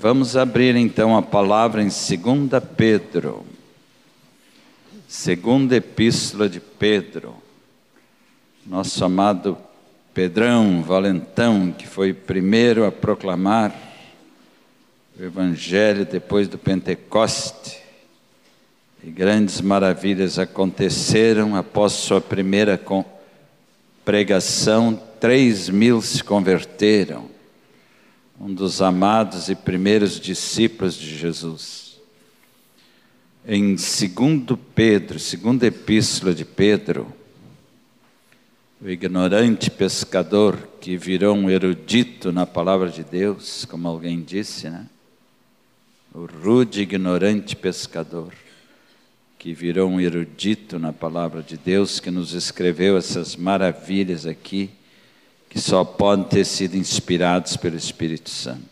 Vamos abrir então a palavra em 2 Pedro, segunda epístola de Pedro, nosso amado Pedrão, valentão, que foi primeiro a proclamar o Evangelho depois do Pentecoste. E grandes maravilhas aconteceram após sua primeira pregação, três mil se converteram um dos amados e primeiros discípulos de Jesus. Em 2 Pedro, segunda epístola de Pedro, o ignorante pescador que virou um erudito na palavra de Deus, como alguém disse, né? O rude ignorante pescador que virou um erudito na palavra de Deus, que nos escreveu essas maravilhas aqui que só podem ter sido inspirados pelo Espírito Santo.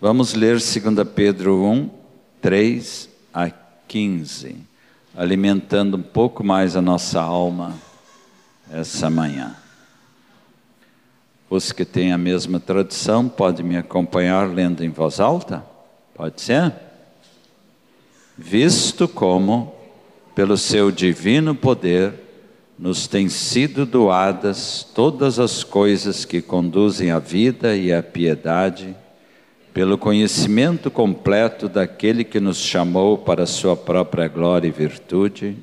Vamos ler 2 Pedro 1, 3 a 15, alimentando um pouco mais a nossa alma essa manhã. Os que têm a mesma tradução podem me acompanhar lendo em voz alta? Pode ser? Visto como, pelo seu divino poder, nos têm sido doadas todas as coisas que conduzem à vida e à piedade, pelo conhecimento completo daquele que nos chamou para sua própria glória e virtude,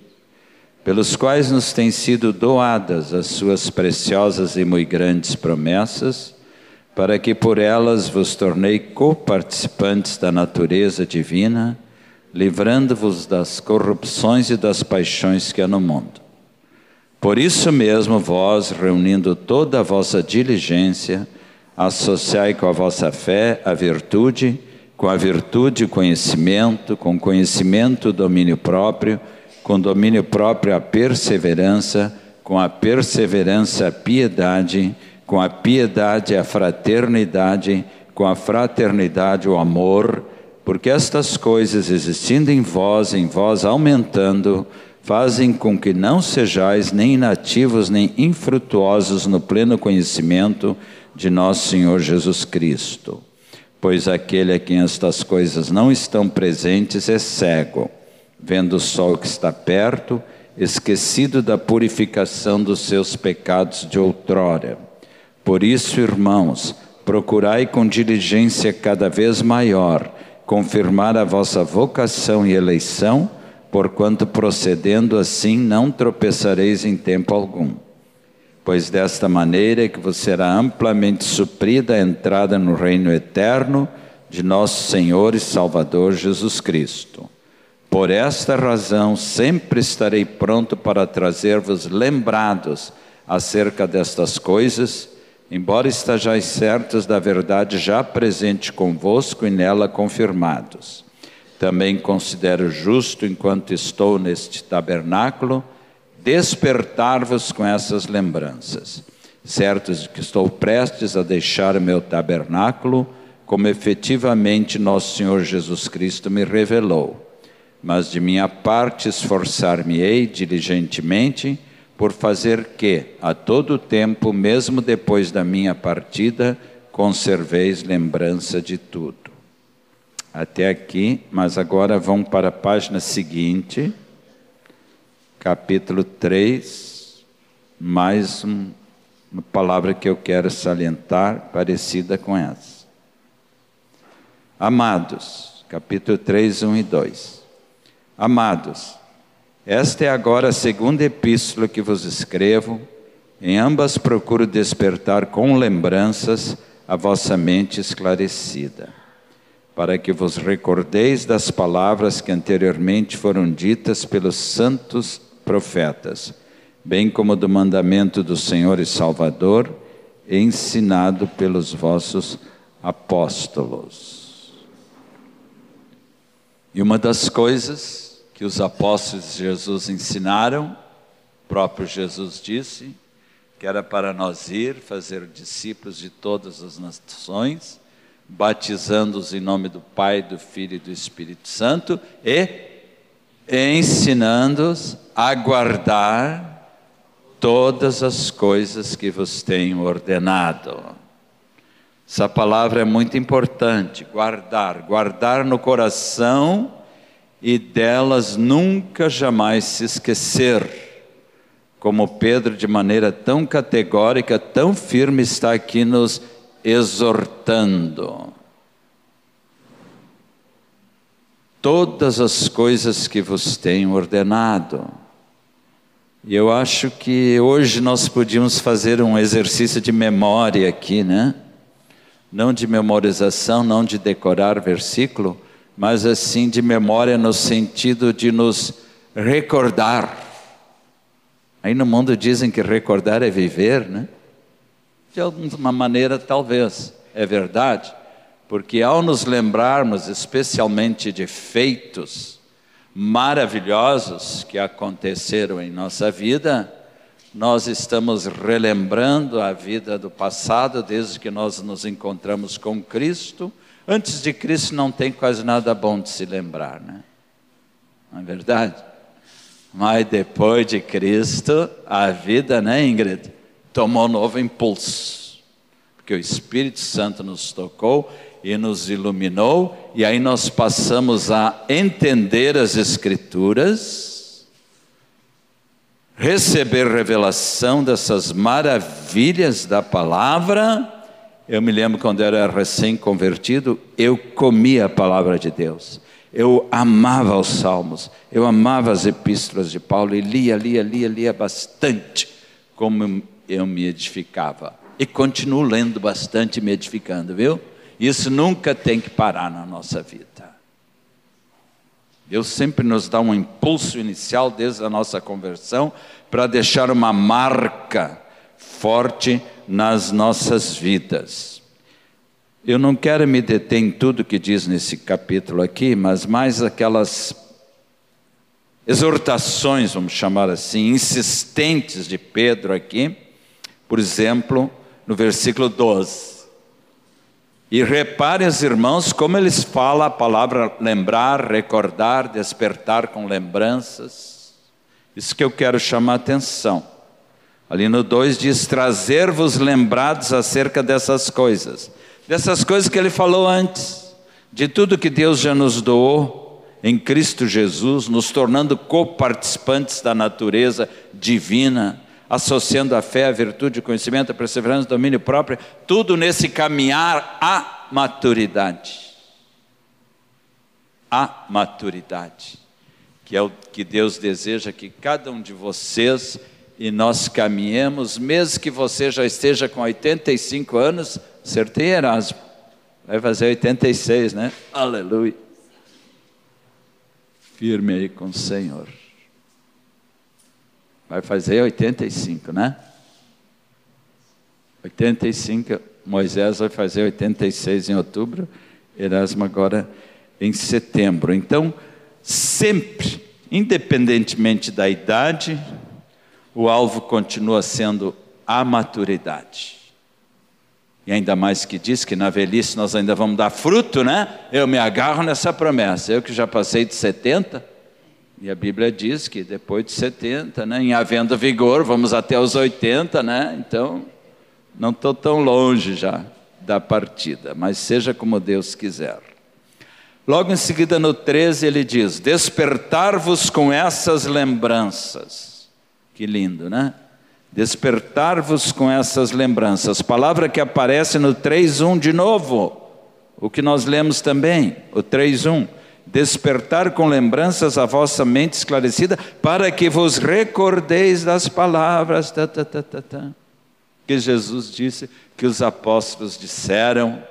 pelos quais nos têm sido doadas as suas preciosas e muito grandes promessas, para que por elas vos tornei coparticipantes da natureza divina, livrando-vos das corrupções e das paixões que há no mundo. Por isso mesmo, vós, reunindo toda a vossa diligência, associai com a vossa fé a virtude, com a virtude o conhecimento, com conhecimento o domínio próprio, com domínio próprio a perseverança, com a perseverança a piedade, com a piedade a fraternidade, com a fraternidade o amor, porque estas coisas existindo em vós, em vós aumentando, fazem com que não sejais nem inativos nem infrutuosos no pleno conhecimento de nosso Senhor Jesus Cristo. Pois aquele a quem estas coisas não estão presentes é cego, vendo o sol que está perto, esquecido da purificação dos seus pecados de outrora. Por isso, irmãos, procurai com diligência cada vez maior confirmar a vossa vocação e eleição porquanto procedendo assim não tropeçareis em tempo algum. Pois desta maneira é que você será amplamente suprida a entrada no reino eterno de nosso Senhor e Salvador Jesus Cristo. Por esta razão, sempre estarei pronto para trazer-vos lembrados acerca destas coisas, embora estejais certos da verdade já presente convosco e nela confirmados também considero justo, enquanto estou neste tabernáculo, despertar-vos com essas lembranças, certos de que estou prestes a deixar meu tabernáculo, como efetivamente nosso Senhor Jesus Cristo me revelou. Mas de minha parte esforçar-me-ei diligentemente por fazer que, a todo tempo, mesmo depois da minha partida, conserveis lembrança de tudo até aqui, mas agora vão para a página seguinte, capítulo 3, mais um, uma palavra que eu quero salientar, parecida com essa. Amados, capítulo 3, 1 e 2. Amados, esta é agora a segunda epístola que vos escrevo, em ambas procuro despertar com lembranças a vossa mente esclarecida para que vos recordeis das palavras que anteriormente foram ditas pelos santos profetas, bem como do mandamento do Senhor e Salvador, ensinado pelos vossos apóstolos. E uma das coisas que os apóstolos de Jesus ensinaram, o próprio Jesus disse, que era para nós ir fazer discípulos de todas as nações, batizando-os em nome do Pai, do Filho e do Espírito Santo e ensinando-os a guardar todas as coisas que vos tenho ordenado. Essa palavra é muito importante, guardar, guardar no coração e delas nunca jamais se esquecer. Como Pedro, de maneira tão categórica, tão firme, está aqui nos exortando. Todas as coisas que vos tenho ordenado. E eu acho que hoje nós podíamos fazer um exercício de memória aqui, né? Não de memorização, não de decorar versículo, mas assim de memória no sentido de nos recordar. Aí no mundo dizem que recordar é viver, né? De alguma maneira, talvez, é verdade, porque ao nos lembrarmos especialmente de feitos maravilhosos que aconteceram em nossa vida, nós estamos relembrando a vida do passado desde que nós nos encontramos com Cristo Antes de Cristo não tem quase nada bom de se lembrar, né? Não é verdade? Mas depois de Cristo, a vida, né, Ingrid, tomou um novo impulso. Porque o Espírito Santo nos tocou e nos iluminou, e aí nós passamos a entender as Escrituras, receber revelação dessas maravilhas da palavra eu me lembro quando eu era recém-convertido, eu comia a palavra de Deus. Eu amava os salmos, eu amava as epístolas de Paulo e lia, lia, lia, lia bastante, como eu me edificava. E continuo lendo bastante, me edificando, viu? Isso nunca tem que parar na nossa vida. Deus sempre nos dá um impulso inicial desde a nossa conversão para deixar uma marca forte nas nossas vidas. Eu não quero me deter em tudo que diz nesse capítulo aqui, mas mais aquelas exortações, vamos chamar assim, insistentes de Pedro aqui, por exemplo, no versículo 12. E reparem os irmãos como eles falam a palavra lembrar, recordar, despertar com lembranças. Isso que eu quero chamar a atenção. Ali no 2 diz: trazer-vos lembrados acerca dessas coisas, dessas coisas que ele falou antes, de tudo que Deus já nos doou em Cristo Jesus, nos tornando coparticipantes da natureza divina, associando a fé, a virtude, o conhecimento, a perseverança, o domínio próprio, tudo nesse caminhar à maturidade. A maturidade, que é o que Deus deseja que cada um de vocês e nós caminhemos, mesmo que você já esteja com 85 anos, acertei Erasmo, vai fazer 86, né? Aleluia. Firme aí com o Senhor. Vai fazer 85, né? 85, Moisés vai fazer 86 em outubro, Erasmo agora em setembro. Então, sempre, independentemente da idade, o alvo continua sendo a maturidade. E ainda mais que diz que na velhice nós ainda vamos dar fruto, né? Eu me agarro nessa promessa. Eu que já passei de 70, e a Bíblia diz que depois de 70, né, em havendo vigor, vamos até os 80, né? Então, não estou tão longe já da partida, mas seja como Deus quiser. Logo em seguida, no 13, ele diz: Despertar-vos com essas lembranças. Que lindo, né? Despertar-vos com essas lembranças. Palavra que aparece no 3:1 de novo. O que nós lemos também, o 3:1. Despertar com lembranças a vossa mente esclarecida, para que vos recordeis das palavras tá, tá, tá, tá, tá, que Jesus disse, que os apóstolos disseram.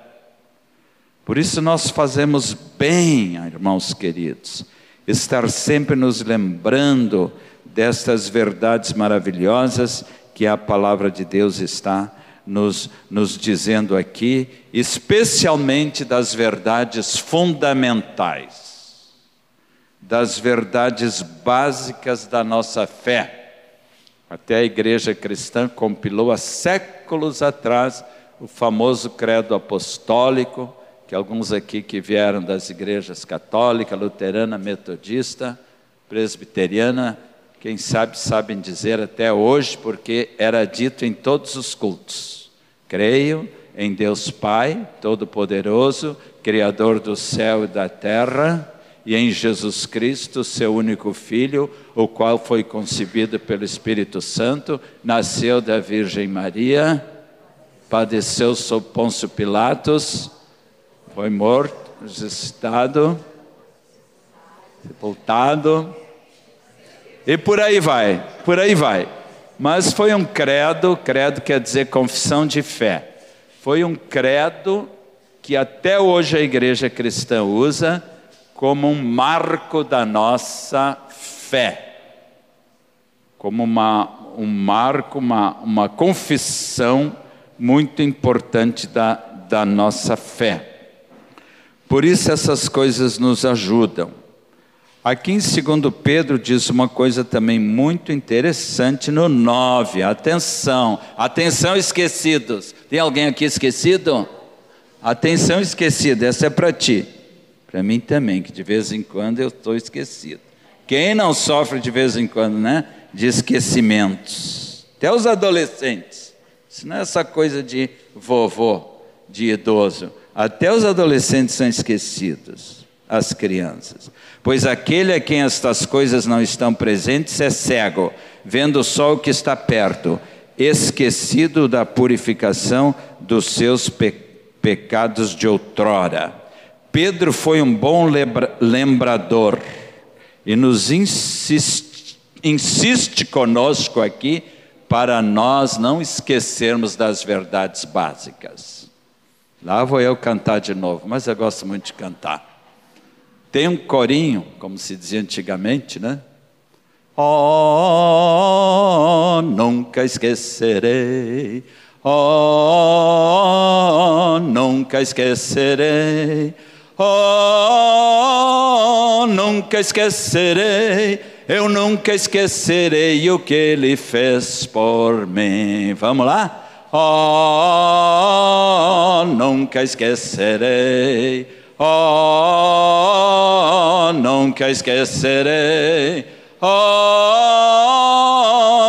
Por isso nós fazemos bem, irmãos queridos, estar sempre nos lembrando destas verdades maravilhosas que a palavra de Deus está nos, nos dizendo aqui, especialmente das verdades fundamentais, das verdades básicas da nossa fé. Até a igreja cristã compilou há séculos atrás o famoso credo apostólico, que alguns aqui que vieram das igrejas católica, luterana, metodista, presbiteriana, quem sabe sabem dizer até hoje, porque era dito em todos os cultos. Creio em Deus Pai Todo-Poderoso, Criador do céu e da terra, e em Jesus Cristo, seu único Filho, o qual foi concebido pelo Espírito Santo, nasceu da Virgem Maria, padeceu sob Pôncio Pilatos, foi morto, ressuscitado, sepultado, e por aí vai, por aí vai. Mas foi um credo, credo quer dizer confissão de fé. Foi um credo que até hoje a igreja cristã usa como um marco da nossa fé. Como uma, um marco, uma, uma confissão muito importante da, da nossa fé. Por isso essas coisas nos ajudam. Aqui em 2 Pedro diz uma coisa também muito interessante no 9. Atenção, atenção esquecidos. Tem alguém aqui esquecido? Atenção esquecido, essa é para ti. Para mim também, que de vez em quando eu estou esquecido. Quem não sofre de vez em quando, né? De esquecimentos. Até os adolescentes. Isso não é essa coisa de vovô, de idoso. Até os adolescentes são esquecidos, as crianças. Pois aquele a quem estas coisas não estão presentes é cego, vendo só o que está perto, esquecido da purificação dos seus pe pecados de outrora. Pedro foi um bom lembrador e nos insiste, insiste conosco aqui para nós não esquecermos das verdades básicas. Lá vou eu cantar de novo, mas eu gosto muito de cantar. Tem um corinho, como se dizia antigamente, né? Oh, nunca esquecerei. Oh, nunca esquecerei. Oh, nunca esquecerei. Eu nunca esquecerei o que ele fez por mim. Vamos lá? Oh, nunca esquecerei. Oh, nunca esquecerei. Oh,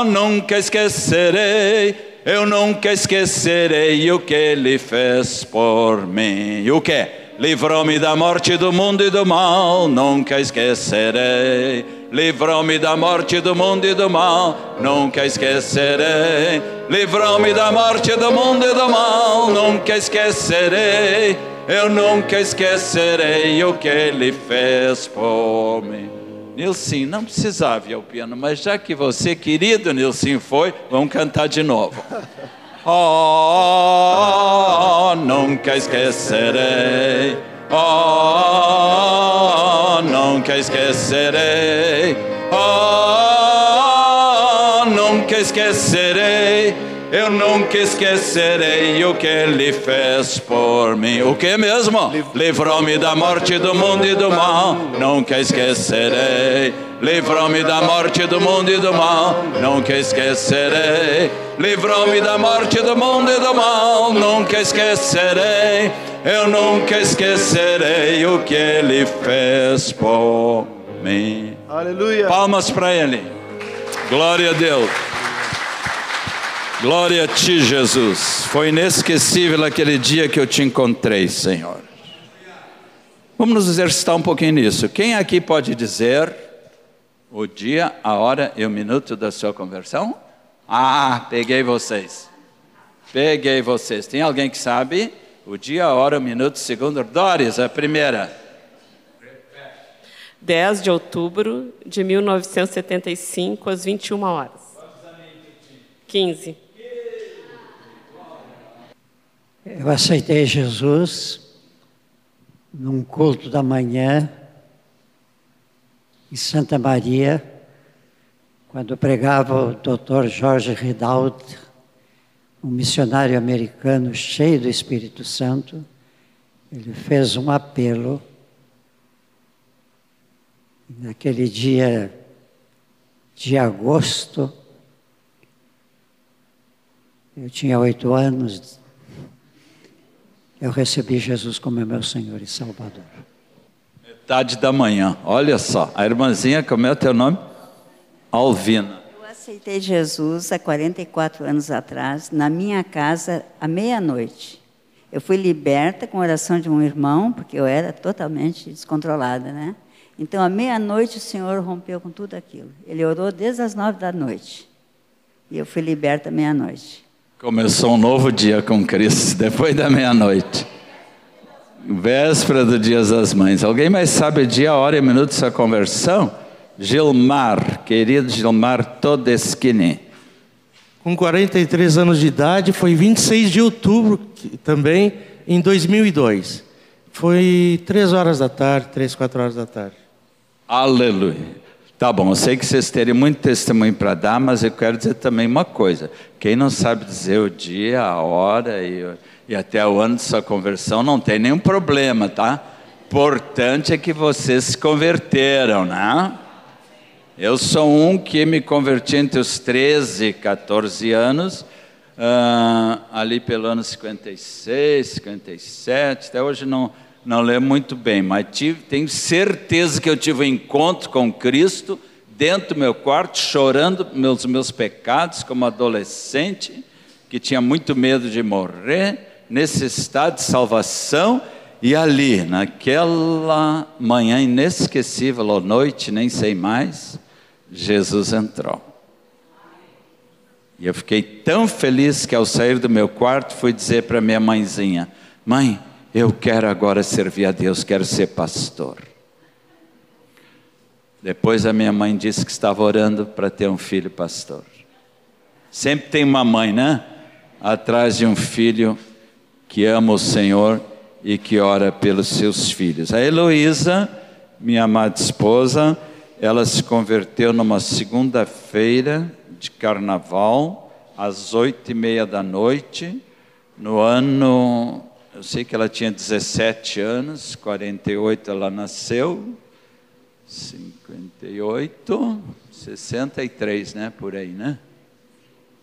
nunca esquecerei. Eu nunca esquecerei o que ele fez por mim. O que? Livrou-me da morte do mundo e do mal, nunca esquecerei. Livrou-me da morte do mundo e do mal, nunca esquecerei. Livrou-me da morte do mundo e do mal, nunca esquecerei. Eu nunca esquecerei o que ele fez por mim. Nilson, não precisava ir ao piano, mas já que você, querido Nilson, foi, vamos cantar de novo. Oh, nunca esquecerei. Oh, nunca esquecerei. Oh, nunca esquecerei. Eu nunca esquecerei o que ele fez por mim. O que mesmo? Livrou-me da morte do mundo e do mal. Nunca esquecerei. Livrou-me da morte do mundo e do mal, nunca esquecerei. Livrou-me da morte do mundo e do mal, nunca esquecerei. Eu nunca esquecerei o que ele fez por mim. Aleluia. Palmas para ele. Glória a Deus. Glória a ti, Jesus. Foi inesquecível aquele dia que eu te encontrei, Senhor. Vamos nos exercitar um pouquinho nisso. Quem aqui pode dizer o dia, a hora e o minuto da sua conversão? Ah, peguei vocês. Peguei vocês. Tem alguém que sabe? O dia, a hora, o minuto, segundo. Doris, a primeira. 10 de outubro de 1975, às 21 horas. 15. Eu aceitei Jesus num culto da manhã em Santa Maria, quando pregava o Dr. Jorge Ridaut, um missionário americano cheio do Espírito Santo, ele fez um apelo. Naquele dia de agosto, eu tinha oito anos, eu recebi Jesus como meu Senhor e Salvador metade da manhã. Olha só, a irmãzinha, como é o teu nome? Alvina. Eu aceitei Jesus há 44 anos atrás, na minha casa, à meia-noite. Eu fui liberta com a oração de um irmão, porque eu era totalmente descontrolada, né? Então, à meia-noite, o Senhor rompeu com tudo aquilo. Ele orou desde as nove da noite. E eu fui liberta à meia-noite. Começou um novo dia com Cristo, depois da meia-noite. Véspera do Dia das Mães. Alguém mais sabe o dia, a hora e minuto dessa conversão? Gilmar, querido Gilmar Todeschini. Com 43 anos de idade, foi 26 de outubro também, em 2002. Foi três horas da tarde, três, quatro horas da tarde. Aleluia. Tá bom, eu sei que vocês terem muito testemunho para dar, mas eu quero dizer também uma coisa. Quem não sabe dizer o dia, a hora e, e até o ano de sua conversão, não tem nenhum problema, tá? Importante é que vocês se converteram, né? Eu sou um que me converti entre os 13 e 14 anos, uh, ali pelo ano 56, 57, até hoje não não lembro muito bem, mas tive, tenho certeza que eu tive um encontro com Cristo dentro do meu quarto, chorando meus meus pecados como adolescente, que tinha muito medo de morrer, necessidade de salvação, e ali, naquela manhã inesquecível, ou noite, nem sei mais, Jesus entrou. E eu fiquei tão feliz que ao sair do meu quarto fui dizer para minha mãezinha: Mãe, eu quero agora servir a Deus, quero ser pastor. Depois a minha mãe disse que estava orando para ter um filho pastor. Sempre tem uma mãe, né? Atrás de um filho que ama o Senhor e que ora pelos seus filhos. A Heloísa, minha amada esposa, ela se converteu numa segunda-feira de carnaval, às oito e meia da noite, no ano eu sei que ela tinha 17 anos, 48 ela nasceu, 58, 63, né? Por aí, né?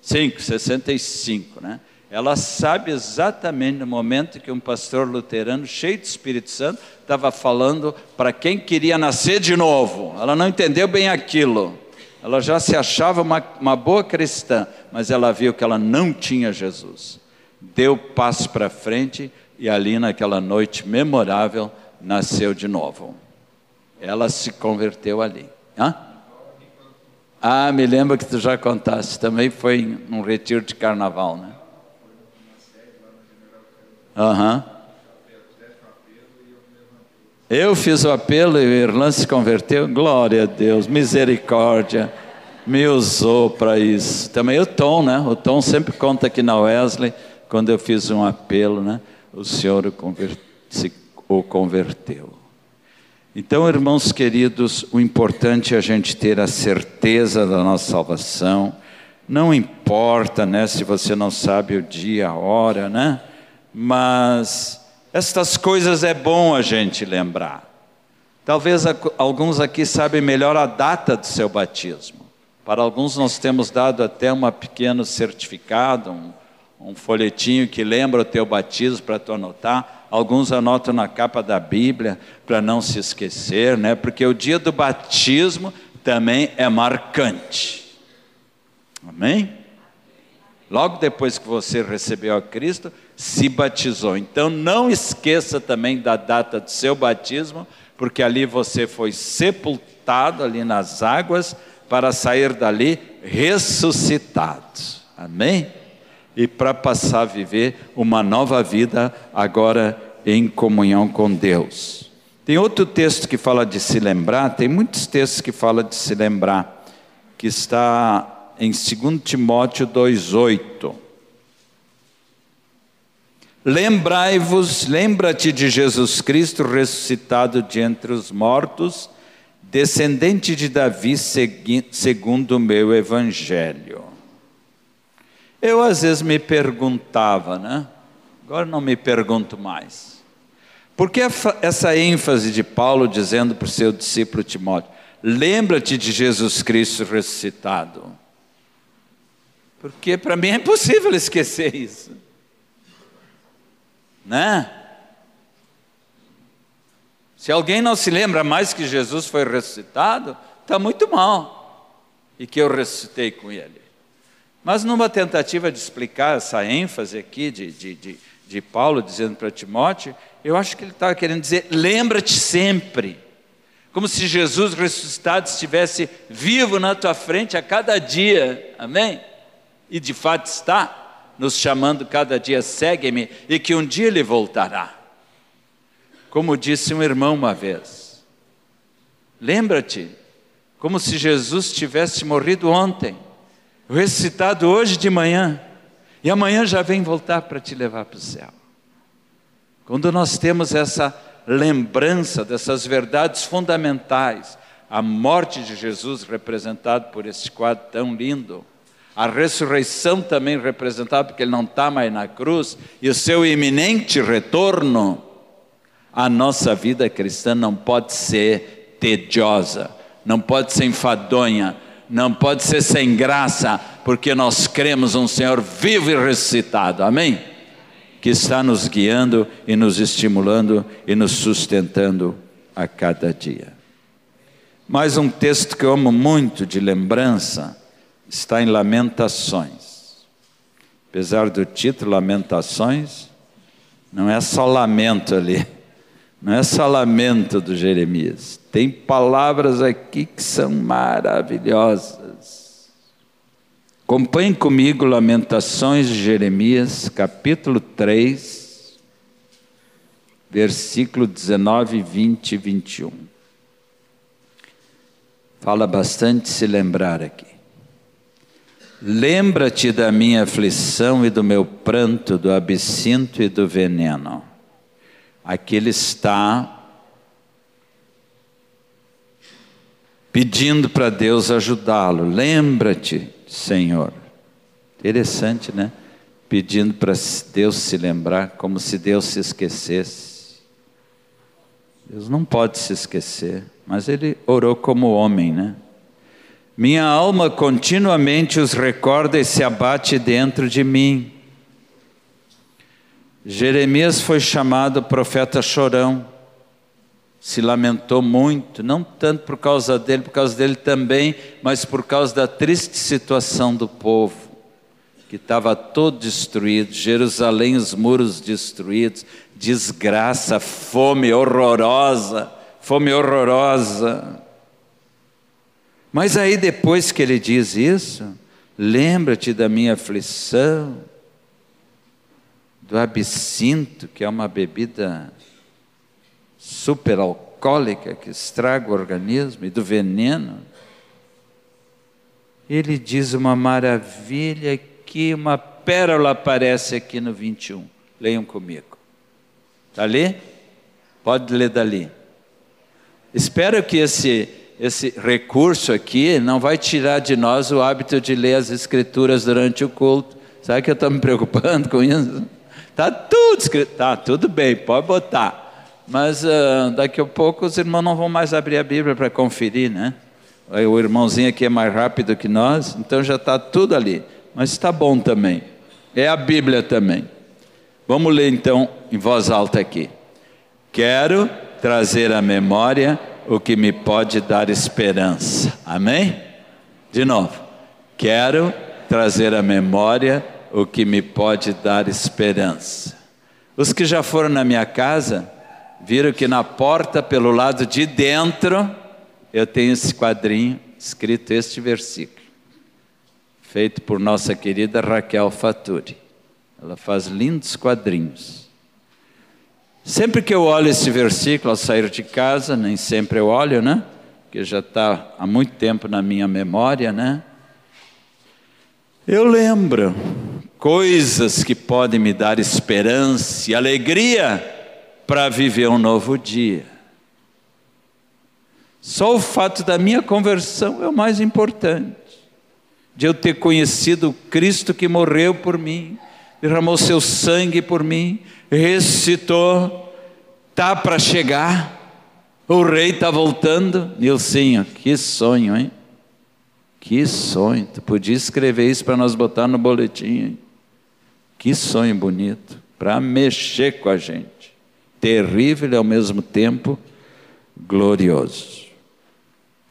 5, 65, né? Ela sabe exatamente no momento que um pastor luterano, cheio de Espírito Santo, estava falando para quem queria nascer de novo. Ela não entendeu bem aquilo. Ela já se achava uma, uma boa cristã, mas ela viu que ela não tinha Jesus. Deu passo para frente e ali naquela noite memorável nasceu de novo. Ela se converteu ali. Hã? Ah, me lembro que tu já contaste, também foi num retiro de carnaval, né? Aham. Uhum. Eu fiz o apelo e o Irlã se converteu. Glória a Deus, misericórdia. Me usou para isso. Também o Tom, né? O Tom sempre conta aqui na Wesley, quando eu fiz um apelo, né? o Senhor o converteu. Então, irmãos queridos, o importante é a gente ter a certeza da nossa salvação. Não importa, né, se você não sabe o dia, a hora, né? Mas estas coisas é bom a gente lembrar. Talvez alguns aqui sabem melhor a data do seu batismo. Para alguns nós temos dado até um pequeno certificado, um, um folhetinho que lembra o teu batismo para tu anotar. Alguns anotam na capa da Bíblia para não se esquecer, né? Porque o dia do batismo também é marcante. Amém? Logo depois que você recebeu a Cristo, se batizou. Então não esqueça também da data do seu batismo, porque ali você foi sepultado ali nas águas para sair dali ressuscitado. Amém? E para passar a viver uma nova vida agora em comunhão com Deus. Tem outro texto que fala de se lembrar, tem muitos textos que falam de se lembrar, que está em 2 Timóteo 2,8. Lembrai-vos, lembra-te de Jesus Cristo ressuscitado de entre os mortos, descendente de Davi, segundo o meu evangelho. Eu às vezes me perguntava, né? Agora não me pergunto mais. Por que essa ênfase de Paulo dizendo para o seu discípulo Timóteo: lembra-te de Jesus Cristo ressuscitado? Porque para mim é impossível esquecer isso. Né? Se alguém não se lembra mais que Jesus foi ressuscitado, está muito mal. E que eu ressuscitei com ele. Mas numa tentativa de explicar essa ênfase aqui, de, de, de, de Paulo dizendo para Timóteo, eu acho que ele estava querendo dizer: lembra-te sempre. Como se Jesus ressuscitado estivesse vivo na tua frente a cada dia, amém? E de fato está, nos chamando cada dia, segue-me, e que um dia ele voltará. Como disse um irmão uma vez, lembra-te, como se Jesus tivesse morrido ontem, ressuscitado hoje de manhã, e amanhã já vem voltar para te levar para o céu. Quando nós temos essa lembrança dessas verdades fundamentais, a morte de Jesus representado por esse quadro tão lindo, a ressurreição também representada porque ele não está mais na cruz, e o seu iminente retorno, a nossa vida cristã não pode ser tediosa, não pode ser enfadonha, não pode ser sem graça, porque nós cremos um Senhor vivo e ressuscitado. Amém? Que está nos guiando e nos estimulando e nos sustentando a cada dia. Mais um texto que eu amo muito de lembrança está em Lamentações. Apesar do título Lamentações, não é só lamento ali, não é só lamento do Jeremias. Tem palavras aqui que são maravilhosas. Acompanhe comigo Lamentações de Jeremias, capítulo 3, versículo 19, 20 e 21. Fala bastante se lembrar aqui. Lembra-te da minha aflição e do meu pranto, do absinto e do veneno. Aqui ele está pedindo para Deus ajudá-lo. Lembra-te, Senhor. Interessante, né? Pedindo para Deus se lembrar, como se Deus se esquecesse. Deus não pode se esquecer, mas ele orou como homem, né? Minha alma continuamente os recorda e se abate dentro de mim. Jeremias foi chamado profeta chorão se lamentou muito, não tanto por causa dele, por causa dele também, mas por causa da triste situação do povo, que estava todo destruído, Jerusalém, os muros destruídos, desgraça, fome horrorosa, fome horrorosa. Mas aí depois que ele diz isso, lembra-te da minha aflição, do absinto, que é uma bebida super alcoólica que estraga o organismo e do veneno. Ele diz uma maravilha que uma pérola aparece aqui no 21. Leiam comigo. Está ali? Pode ler dali. Espero que esse, esse recurso aqui não vai tirar de nós o hábito de ler as escrituras durante o culto. Sabe que eu estou me preocupando com isso? Está tudo escrito. Está tudo bem, pode botar. Mas uh, daqui a pouco os irmãos não vão mais abrir a Bíblia para conferir, né? O irmãozinho aqui é mais rápido que nós, então já está tudo ali. Mas está bom também. É a Bíblia também. Vamos ler então em voz alta aqui. Quero trazer à memória o que me pode dar esperança. Amém? De novo. Quero trazer à memória o que me pode dar esperança. Os que já foram na minha casa, viram que na porta, pelo lado de dentro, eu tenho esse quadrinho escrito este versículo, feito por nossa querida Raquel Faturi. Ela faz lindos quadrinhos. Sempre que eu olho esse versículo ao sair de casa, nem sempre eu olho, né? Porque já está há muito tempo na minha memória, né? Eu lembro coisas que podem me dar esperança e alegria para viver um novo dia. Só o fato da minha conversão é o mais importante, de eu ter conhecido Cristo que morreu por mim, derramou seu sangue por mim, ressuscitou, tá para chegar, o rei está voltando. Nilcinho, que sonho, hein? Que sonho. Tu podia escrever isso para nós botar no boletim, hein? Que sonho bonito, para mexer com a gente terrível e ao mesmo tempo glorioso.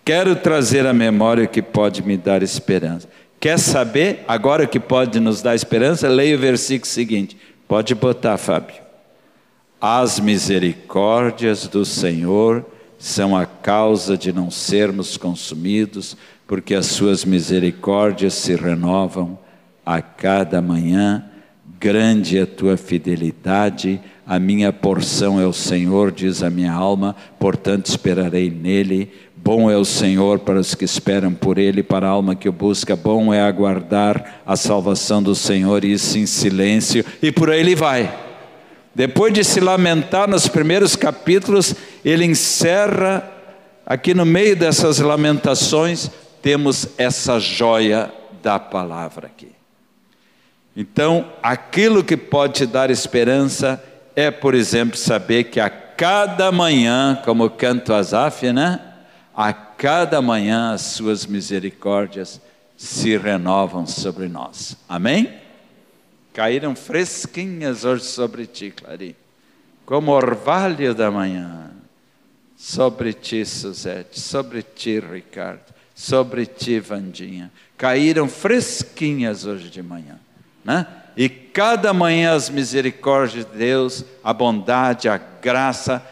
Quero trazer a memória que pode me dar esperança. Quer saber agora que pode nos dar esperança? Leia o versículo seguinte. Pode botar, Fábio. As misericórdias do Senhor são a causa de não sermos consumidos, porque as suas misericórdias se renovam a cada manhã. Grande é a tua fidelidade, a minha porção é o Senhor, diz a minha alma, portanto esperarei nele. Bom é o Senhor para os que esperam por Ele, para a alma que o busca. Bom é aguardar a salvação do Senhor, isso em silêncio, e por aí ele vai. Depois de se lamentar nos primeiros capítulos, ele encerra, aqui no meio dessas lamentações, temos essa joia da palavra aqui. Então, aquilo que pode te dar esperança é, por exemplo, saber que a cada manhã, como canta Asaf, né? a cada manhã as suas misericórdias se renovam sobre nós. Amém? Caíram fresquinhas hoje sobre ti, Clarim, como orvalho da manhã. Sobre ti, Suzete, sobre ti, Ricardo, sobre ti, Vandinha. Caíram fresquinhas hoje de manhã, né? E cada manhã as misericórdias de Deus, a bondade, a graça,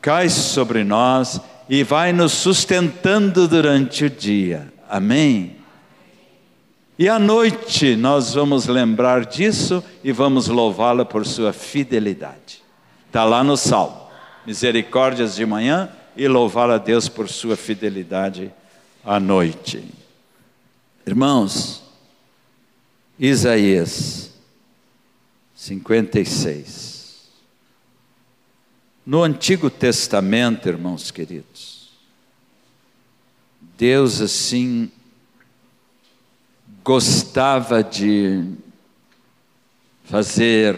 cai sobre nós e vai nos sustentando durante o dia. Amém? E à noite nós vamos lembrar disso e vamos louvá-la por sua fidelidade. Está lá no Salmo. Misericórdias de manhã e louvar a Deus por sua fidelidade à noite. Irmãos, Isaías 56. No Antigo Testamento, irmãos queridos, Deus assim gostava de fazer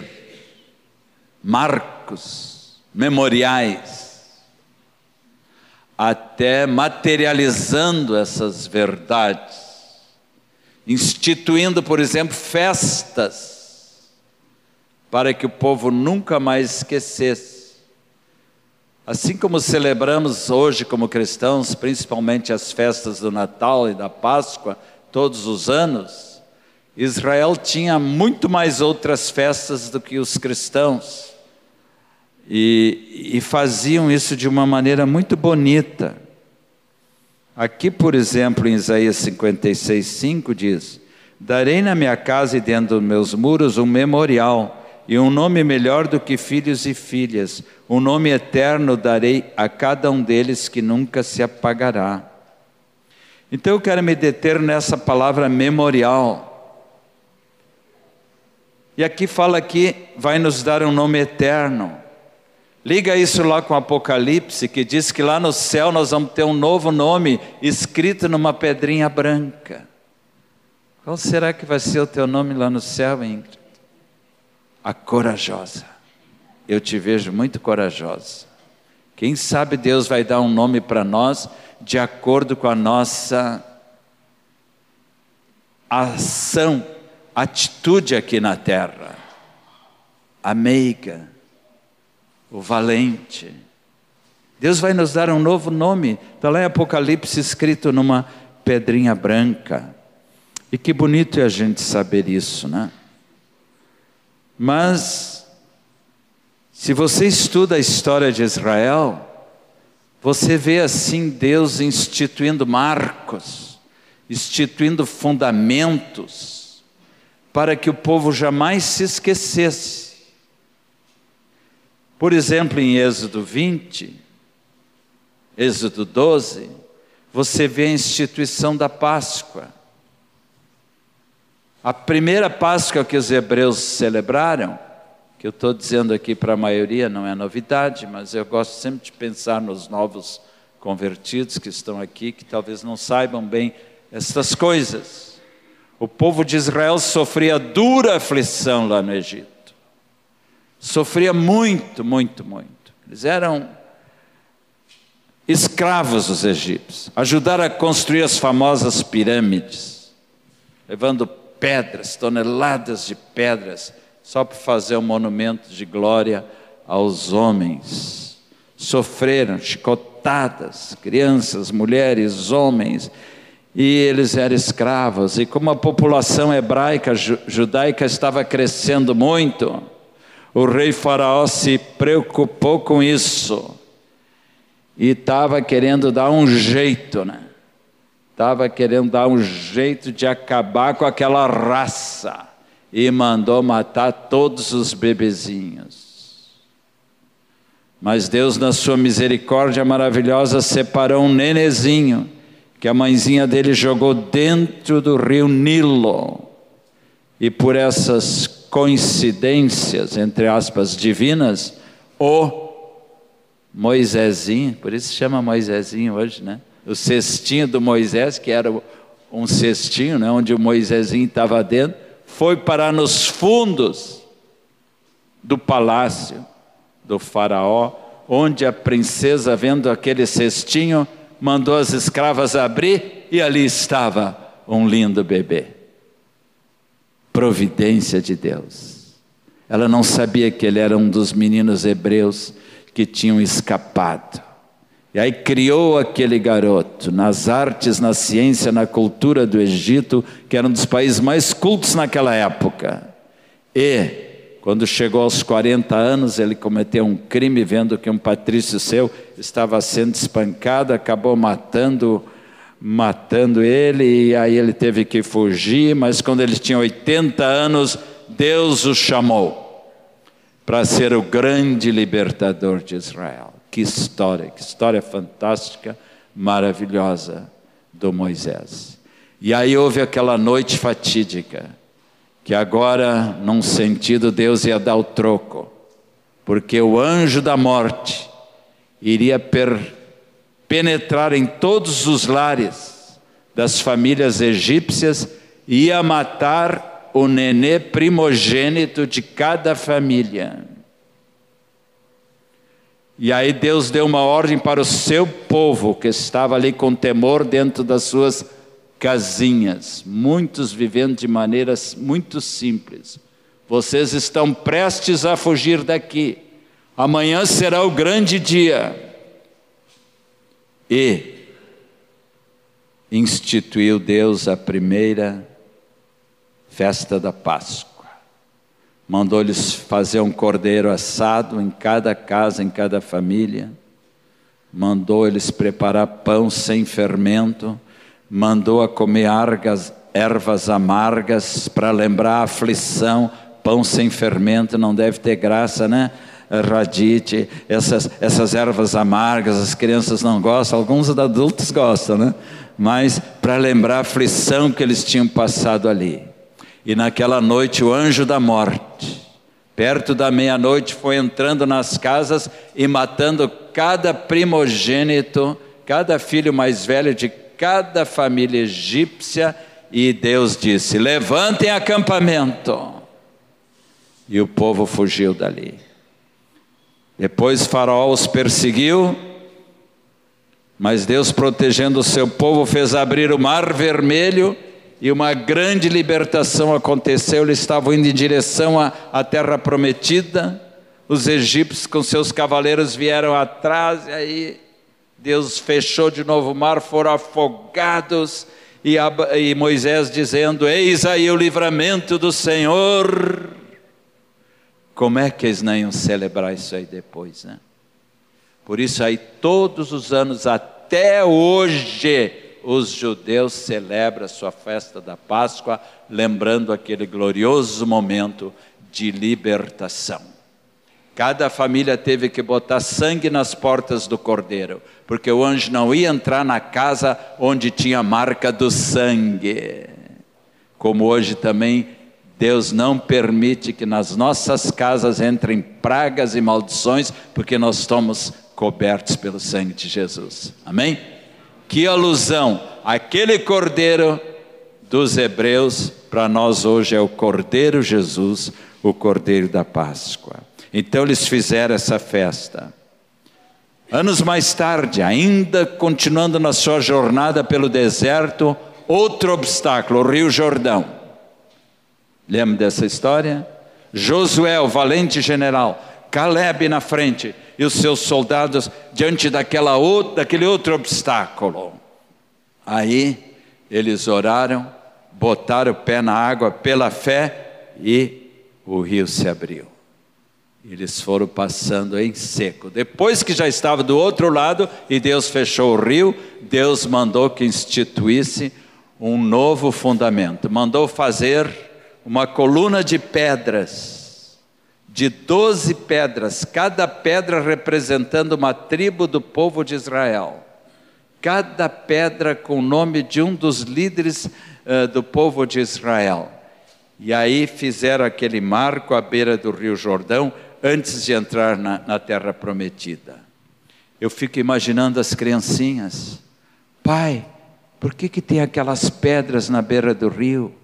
marcos, memoriais, até materializando essas verdades, instituindo, por exemplo, festas, para que o povo nunca mais esquecesse Assim como celebramos hoje como cristãos, principalmente as festas do Natal e da Páscoa, todos os anos, Israel tinha muito mais outras festas do que os cristãos. E, e faziam isso de uma maneira muito bonita. Aqui, por exemplo, em Isaías 56, 5 diz: Darei na minha casa e dentro dos meus muros um memorial e um nome melhor do que filhos e filhas, um nome eterno darei a cada um deles que nunca se apagará. Então eu quero me deter nessa palavra memorial. E aqui fala que vai nos dar um nome eterno. Liga isso lá com Apocalipse, que diz que lá no céu nós vamos ter um novo nome escrito numa pedrinha branca. Qual será que vai ser o teu nome lá no céu, Ingrid? a corajosa. Eu te vejo muito corajosa. Quem sabe Deus vai dar um nome para nós de acordo com a nossa ação, atitude aqui na terra. A meiga, o valente. Deus vai nos dar um novo nome. Está lá em Apocalipse escrito numa pedrinha branca. E que bonito é a gente saber isso, né? Mas, se você estuda a história de Israel, você vê assim Deus instituindo marcos, instituindo fundamentos, para que o povo jamais se esquecesse. Por exemplo, em Êxodo 20, Êxodo 12, você vê a instituição da Páscoa. A primeira Páscoa que os hebreus celebraram, que eu estou dizendo aqui para a maioria, não é novidade, mas eu gosto sempre de pensar nos novos convertidos que estão aqui, que talvez não saibam bem estas coisas. O povo de Israel sofria dura aflição lá no Egito. Sofria muito, muito, muito. Eles eram escravos dos egípcios. Ajudaram a construir as famosas pirâmides, levando pedras, toneladas de pedras, só para fazer um monumento de glória aos homens. Sofreram chicotadas, crianças, mulheres, homens, e eles eram escravos. E como a população hebraica, judaica estava crescendo muito, o rei Faraó se preocupou com isso e estava querendo dar um jeito, né? Estava querendo dar um jeito de acabar com aquela raça e mandou matar todos os bebezinhos. Mas Deus, na sua misericórdia maravilhosa, separou um nenezinho que a mãezinha dele jogou dentro do rio Nilo. E por essas coincidências, entre aspas, divinas, o Moisésinho, por isso se chama Moisésinho hoje, né? O cestinho do Moisés, que era um cestinho, né, onde o Moisésinho estava dentro, foi parar nos fundos do palácio do faraó, onde a princesa, vendo aquele cestinho, mandou as escravas abrir e ali estava um lindo bebê providência de Deus. Ela não sabia que ele era um dos meninos hebreus que tinham escapado. E aí criou aquele garoto nas artes, na ciência, na cultura do Egito, que era um dos países mais cultos naquela época. E, quando chegou aos 40 anos, ele cometeu um crime, vendo que um patrício seu estava sendo espancado, acabou matando matando ele, e aí ele teve que fugir, mas quando ele tinha 80 anos, Deus o chamou para ser o grande libertador de Israel. Que história, que história fantástica, maravilhosa do Moisés. E aí houve aquela noite fatídica, que agora, num sentido, Deus ia dar o troco, porque o anjo da morte iria per penetrar em todos os lares das famílias egípcias e ia matar o nenê primogênito de cada família. E aí Deus deu uma ordem para o seu povo que estava ali com temor dentro das suas casinhas, muitos vivendo de maneiras muito simples. Vocês estão prestes a fugir daqui. Amanhã será o grande dia e instituiu Deus a primeira festa da Páscoa. Mandou-lhes fazer um cordeiro assado em cada casa, em cada família. Mandou eles preparar pão sem fermento. Mandou a comer argas, ervas amargas para lembrar a aflição. Pão sem fermento não deve ter graça, né? Radite, essas, essas ervas amargas, as crianças não gostam, alguns adultos gostam, né? Mas para lembrar a aflição que eles tinham passado ali. E naquela noite o anjo da morte, perto da meia-noite, foi entrando nas casas e matando cada primogênito, cada filho mais velho de cada família egípcia, e Deus disse: Levantem acampamento. E o povo fugiu dali. Depois Faraó os perseguiu, mas Deus, protegendo o seu povo, fez abrir o mar vermelho e uma grande libertação aconteceu. Eles estavam indo em direção à, à terra prometida. Os egípcios com seus cavaleiros vieram atrás, e aí Deus fechou de novo o mar, foram afogados. E, e Moisés dizendo: Eis aí o livramento do Senhor. Como é que eles não iam celebrar isso aí depois, né? Por isso aí todos os anos até hoje os judeus celebram a sua festa da Páscoa, lembrando aquele glorioso momento de libertação. Cada família teve que botar sangue nas portas do cordeiro, porque o anjo não ia entrar na casa onde tinha marca do sangue. Como hoje também Deus não permite que nas nossas casas entrem pragas e maldições, porque nós estamos cobertos pelo sangue de Jesus. Amém? Que alusão! Aquele cordeiro dos hebreus, para nós hoje é o Cordeiro Jesus, o Cordeiro da Páscoa. Então eles fizeram essa festa. Anos mais tarde, ainda continuando na sua jornada pelo deserto, outro obstáculo, o Rio Jordão. Lembra dessa história? Josué, o valente general, Caleb na frente e os seus soldados diante daquela outra, daquele outro obstáculo. Aí eles oraram, botaram o pé na água pela fé e o rio se abriu. Eles foram passando em seco. Depois que já estava do outro lado e Deus fechou o rio, Deus mandou que instituísse um novo fundamento. Mandou fazer uma coluna de pedras, de doze pedras, cada pedra representando uma tribo do povo de Israel. Cada pedra com o nome de um dos líderes uh, do povo de Israel. E aí fizeram aquele marco à beira do Rio Jordão, antes de entrar na, na terra prometida. Eu fico imaginando as criancinhas. Pai, por que, que tem aquelas pedras na beira do rio?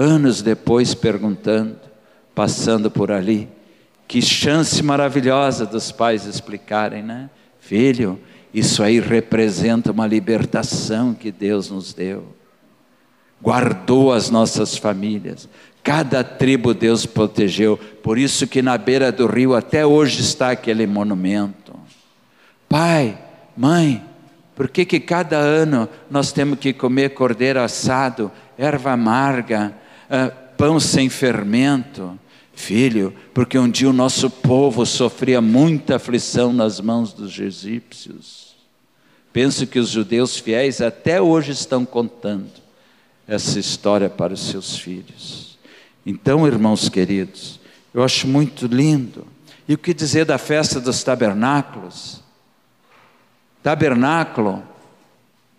Anos depois perguntando, passando por ali. Que chance maravilhosa dos pais explicarem, né? Filho, isso aí representa uma libertação que Deus nos deu. Guardou as nossas famílias. Cada tribo Deus protegeu. Por isso que na beira do rio até hoje está aquele monumento. Pai, mãe, por que, que cada ano nós temos que comer cordeiro assado, erva amarga, uh, pão sem fermento? Filho, porque um dia o nosso povo sofria muita aflição nas mãos dos egípcios. Penso que os judeus fiéis até hoje estão contando essa história para os seus filhos. Então, irmãos queridos, eu acho muito lindo. E o que dizer da festa dos tabernáculos? Tabernáculo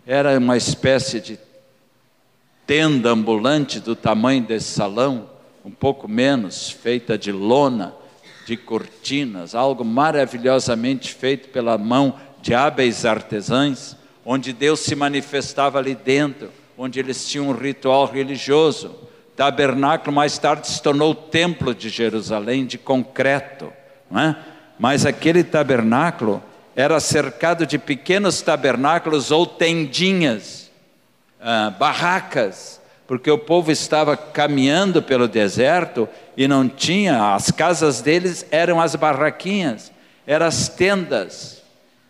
era uma espécie de tenda ambulante do tamanho desse salão, um pouco menos, feita de lona, de cortinas, algo maravilhosamente feito pela mão de hábeis artesãos, onde Deus se manifestava ali dentro, onde eles tinham um ritual religioso tabernáculo mais tarde se tornou o templo de Jerusalém de concreto, não é? mas aquele tabernáculo era cercado de pequenos tabernáculos ou tendinhas, ah, barracas, porque o povo estava caminhando pelo deserto e não tinha, as casas deles eram as barraquinhas, eram as tendas,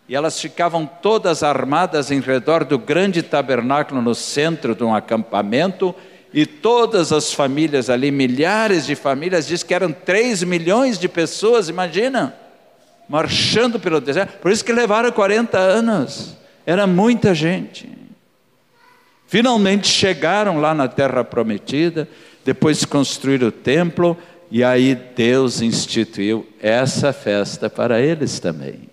e elas ficavam todas armadas em redor do grande tabernáculo no centro de um acampamento e todas as famílias ali, milhares de famílias, diz que eram 3 milhões de pessoas, imagina, marchando pelo deserto. Por isso que levaram 40 anos. Era muita gente. Finalmente chegaram lá na terra prometida, depois construíram o templo, e aí Deus instituiu essa festa para eles também.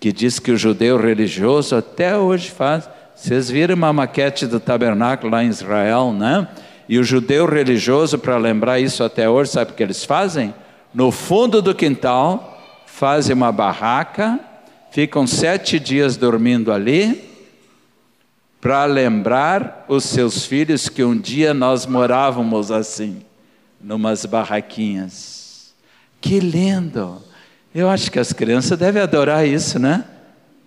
Que diz que o judeu religioso até hoje faz vocês viram uma maquete do tabernáculo lá em Israel, né? E o judeu religioso, para lembrar isso até hoje, sabe o que eles fazem? No fundo do quintal, fazem uma barraca, ficam sete dias dormindo ali, para lembrar os seus filhos que um dia nós morávamos assim, numas barraquinhas. Que lindo! Eu acho que as crianças devem adorar isso, né?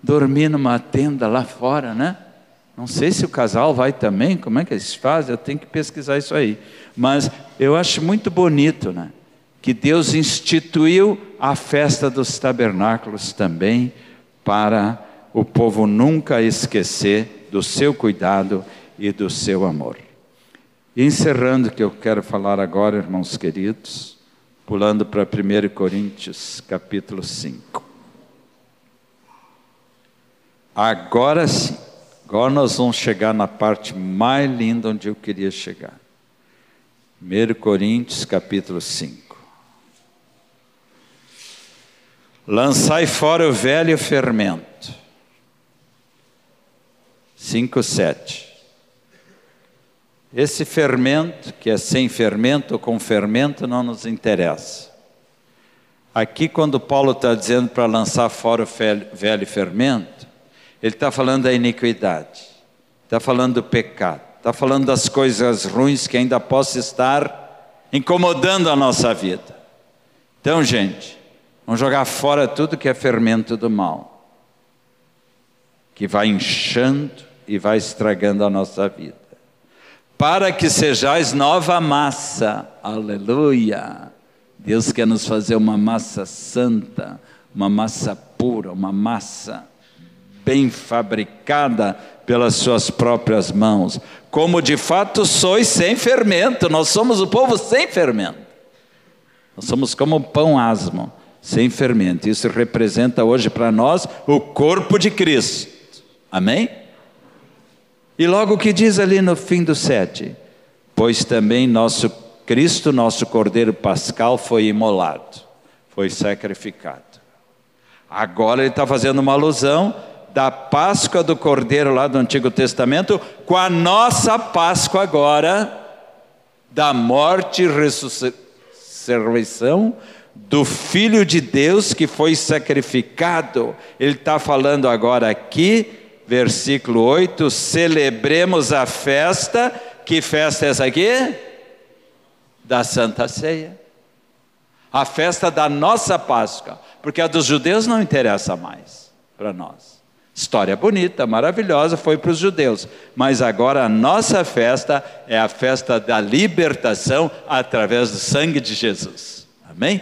Dormir numa tenda lá fora, né? Não sei se o casal vai também, como é que eles fazem, eu tenho que pesquisar isso aí. Mas eu acho muito bonito, né? Que Deus instituiu a festa dos tabernáculos também para o povo nunca esquecer do seu cuidado e do seu amor. Encerrando o que eu quero falar agora, irmãos queridos, pulando para 1 Coríntios capítulo 5. Agora sim, Agora nós vamos chegar na parte mais linda onde eu queria chegar. 1 Coríntios capítulo 5. Lançai fora o velho fermento. 5, 7. Esse fermento, que é sem fermento ou com fermento, não nos interessa. Aqui, quando Paulo está dizendo para lançar fora o velho fermento, ele está falando da iniquidade, está falando do pecado, está falando das coisas ruins que ainda possam estar incomodando a nossa vida. Então, gente, vamos jogar fora tudo que é fermento do mal, que vai inchando e vai estragando a nossa vida. Para que sejais nova massa, aleluia. Deus quer nos fazer uma massa santa, uma massa pura, uma massa bem fabricada pelas suas próprias mãos, como de fato sois sem fermento, nós somos o povo sem fermento. Nós somos como pão asmo, sem fermento. Isso representa hoje para nós o corpo de Cristo. Amém? E logo o que diz ali no fim do sete: Pois também nosso Cristo, nosso Cordeiro Pascal, foi imolado, foi sacrificado. Agora ele está fazendo uma alusão da Páscoa do Cordeiro lá do Antigo Testamento com a nossa Páscoa agora, da morte e ressurreição do Filho de Deus que foi sacrificado. Ele está falando agora aqui, versículo 8: celebremos a festa. Que festa é essa aqui? Da Santa Ceia. A festa da nossa Páscoa, porque a dos judeus não interessa mais para nós. História bonita, maravilhosa, foi para os judeus. Mas agora a nossa festa é a festa da libertação através do sangue de Jesus. Amém?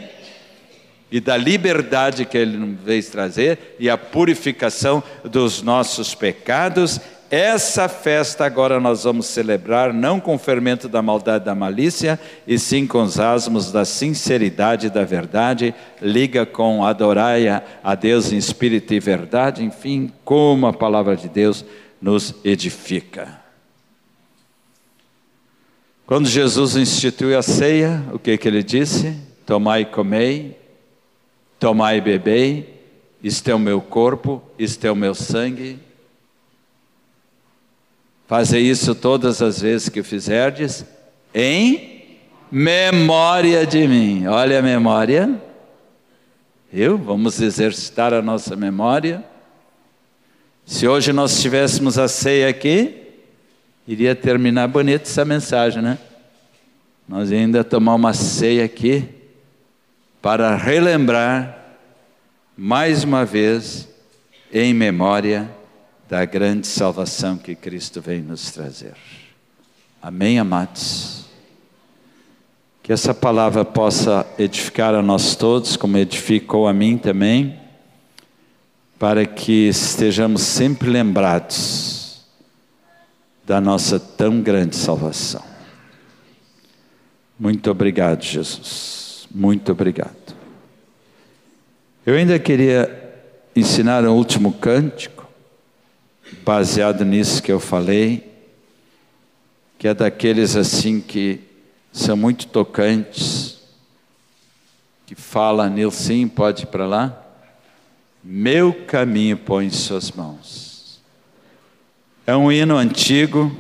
E da liberdade que Ele veio trazer e a purificação dos nossos pecados. Essa festa agora nós vamos celebrar não com o fermento da maldade e da malícia, e sim com os asmos da sinceridade e da verdade, liga com adorar a Deus em espírito e verdade, enfim, como a palavra de Deus nos edifica. Quando Jesus instituiu a ceia, o que, que ele disse? Tomai e comei, Tomai e bebei, isto é o meu corpo, isto é o meu sangue. Fazei isso todas as vezes que fizerdes, em memória de mim. Olha a memória. Eu, vamos exercitar a nossa memória. Se hoje nós tivéssemos a ceia aqui, iria terminar bonito essa mensagem, né? Nós ainda tomar uma ceia aqui para relembrar mais uma vez em memória da grande salvação que Cristo vem nos trazer. Amém, amados? Que essa palavra possa edificar a nós todos, como edificou a mim também, para que estejamos sempre lembrados da nossa tão grande salvação. Muito obrigado, Jesus. Muito obrigado. Eu ainda queria ensinar um último cântico, baseado nisso que eu falei, que é daqueles assim que são muito tocantes, que fala, Nilson, pode ir para lá? Meu caminho põe em suas mãos. É um hino antigo,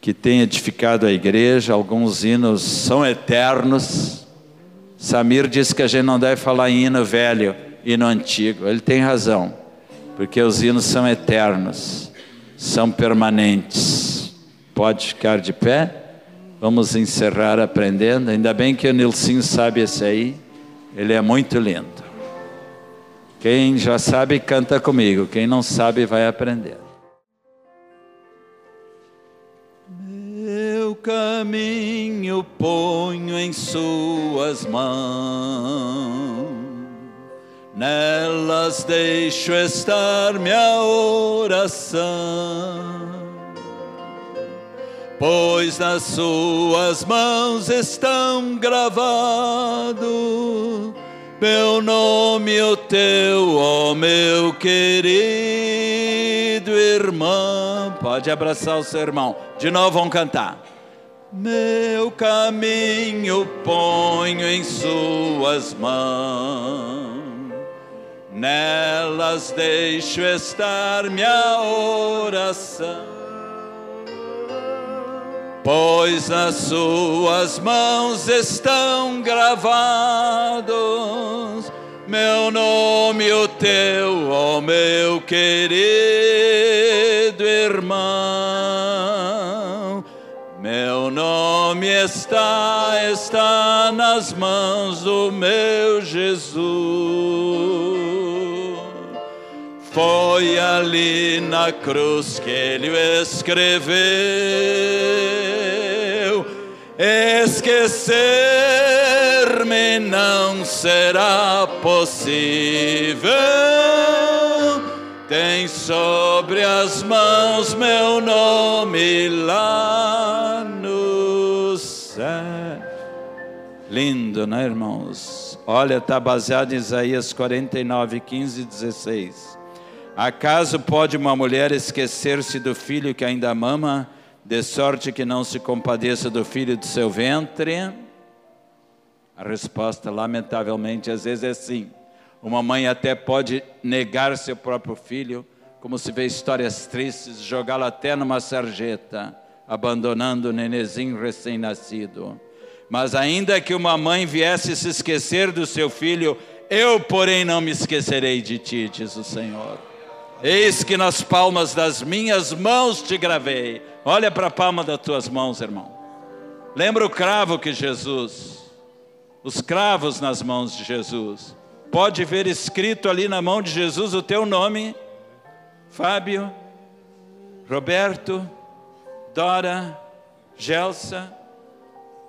que tem edificado a igreja, alguns hinos são eternos. Samir disse que a gente não deve falar em hino velho, hino antigo. Ele tem razão, porque os hinos são eternos, são permanentes. Pode ficar de pé? Vamos encerrar aprendendo. Ainda bem que o Nilson sabe esse aí, ele é muito lindo. Quem já sabe, canta comigo. Quem não sabe, vai aprender. Caminho ponho em Suas mãos, nelas deixo estar minha oração, pois nas Suas mãos estão gravados meu nome, o teu, ó oh meu querido irmão. Pode abraçar o seu irmão. De novo vamos cantar. Meu caminho ponho em Suas mãos, nelas deixo estar minha oração, pois nas Suas mãos estão gravados meu nome, o teu, ó oh meu querido irmão. Meu nome está, está nas mãos do meu Jesus. Foi ali na cruz que ele escreveu. Esquecer-me não será possível. Tem sobre as mãos meu nome lá Lindo, né, irmãos? Olha, está baseado em Isaías 49, 15 e 16. Acaso pode uma mulher esquecer-se do filho que ainda mama, de sorte que não se compadeça do filho de seu ventre? A resposta, lamentavelmente, às vezes é sim. Uma mãe até pode negar seu próprio filho, como se vê histórias tristes, jogá-lo até numa sarjeta, abandonando o nenezinho recém-nascido. Mas ainda que uma mãe viesse se esquecer do seu filho, eu, porém, não me esquecerei de ti, diz o Senhor. Eis que nas palmas das minhas mãos te gravei. Olha para a palma das tuas mãos, irmão. Lembra o cravo que Jesus, os cravos nas mãos de Jesus. Pode ver escrito ali na mão de Jesus o teu nome, Fábio, Roberto, Dora, Gelsa,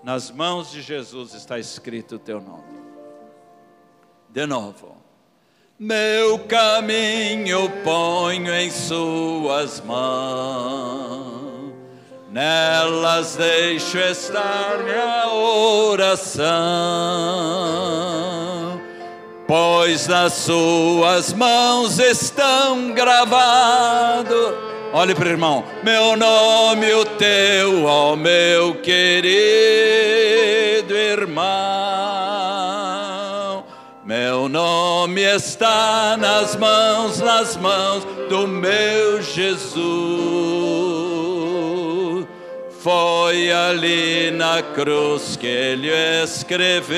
nas mãos de Jesus está escrito o teu nome. De novo. Meu caminho ponho em Suas mãos, nelas deixo estar minha oração, pois nas Suas mãos estão gravados Olhe para o irmão. Meu nome, o teu, ó meu querido irmão. Meu nome está nas mãos, nas mãos do meu Jesus. Foi ali na cruz que ele escreveu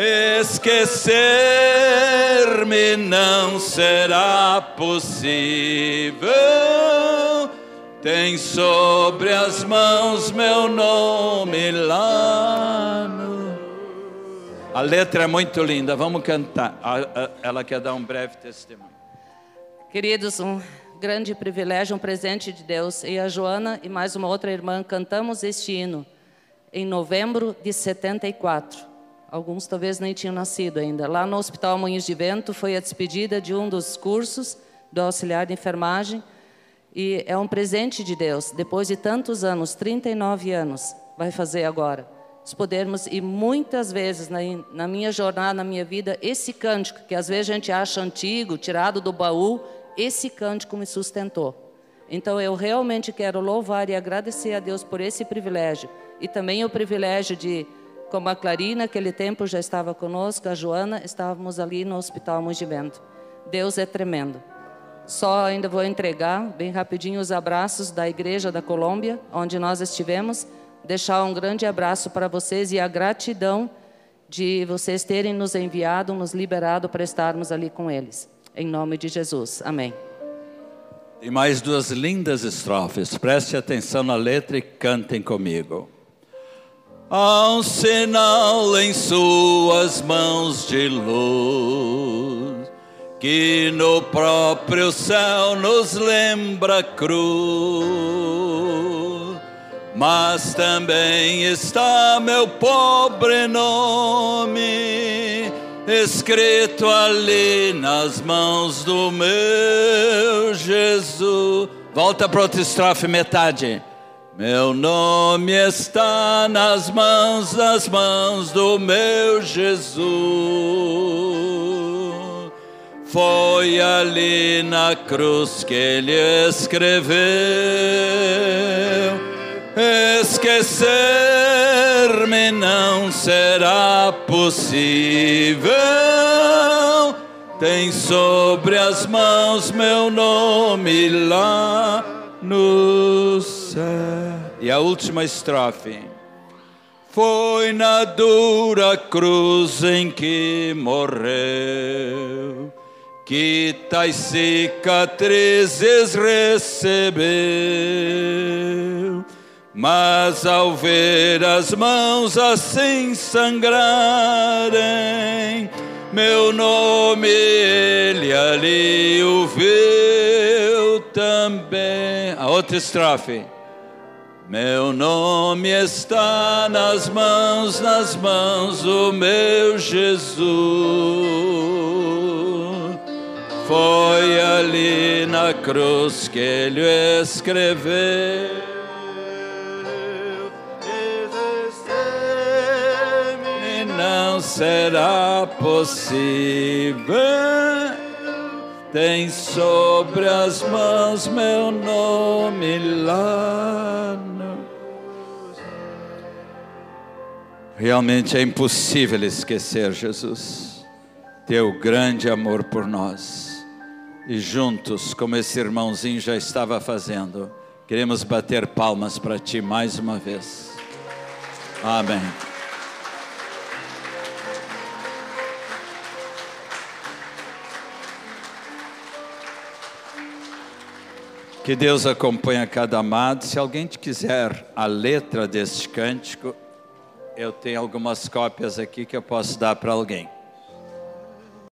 Esquecer-me não será possível. Tem sobre as mãos meu nome lá no... A letra é muito linda, vamos cantar. Ela quer dar um breve testemunho. Queridos, um grande privilégio, um presente de Deus. E a Joana e mais uma outra irmã cantamos este hino em novembro de 74. Alguns talvez nem tinham nascido ainda. Lá no Hospital Moinhos de Vento foi a despedida de um dos cursos do auxiliar de enfermagem. E é um presente de Deus, depois de tantos anos, 39 anos, vai fazer agora. Os podermos, e muitas vezes na, na minha jornada, na minha vida, esse cântico, que às vezes a gente acha antigo, tirado do baú, esse cântico me sustentou. Então eu realmente quero louvar e agradecer a Deus por esse privilégio. E também o privilégio de como a Clarina, naquele tempo já estava conosco, a Joana, estávamos ali no Hospital Mugimento. Deus é tremendo. Só ainda vou entregar bem rapidinho os abraços da Igreja da Colômbia, onde nós estivemos. Deixar um grande abraço para vocês e a gratidão de vocês terem nos enviado, nos liberado para estarmos ali com eles. Em nome de Jesus. Amém. E mais duas lindas estrofes. Preste atenção na letra e cantem comigo. Há um sinal em suas mãos de luz, que no próprio céu nos lembra cruz. Mas também está meu pobre nome, escrito ali nas mãos do meu Jesus. Volta para outra estrofe, metade. Meu nome está nas mãos, nas mãos do meu Jesus. Foi ali na cruz que ele escreveu. Esquecer-me não será possível. Tem sobre as mãos meu nome lá no céu. E a última estrofe. Foi na dura cruz em que morreu, que tais cicatrizes recebeu. Mas ao ver as mãos assim sangrarem, meu nome ele ali o viu também. A outra estrofe. Meu nome está nas mãos, nas mãos do meu Jesus. Foi ali na cruz que ele escreveu. não será possível. Tem sobre as mãos meu nome lá. no- Realmente é impossível esquecer, Jesus, teu grande amor por nós. E juntos, como esse irmãozinho já estava fazendo, queremos bater palmas para ti mais uma vez. Amém. Que Deus acompanhe cada amado. Se alguém te quiser a letra deste cântico, eu tenho algumas cópias aqui que eu posso dar para alguém.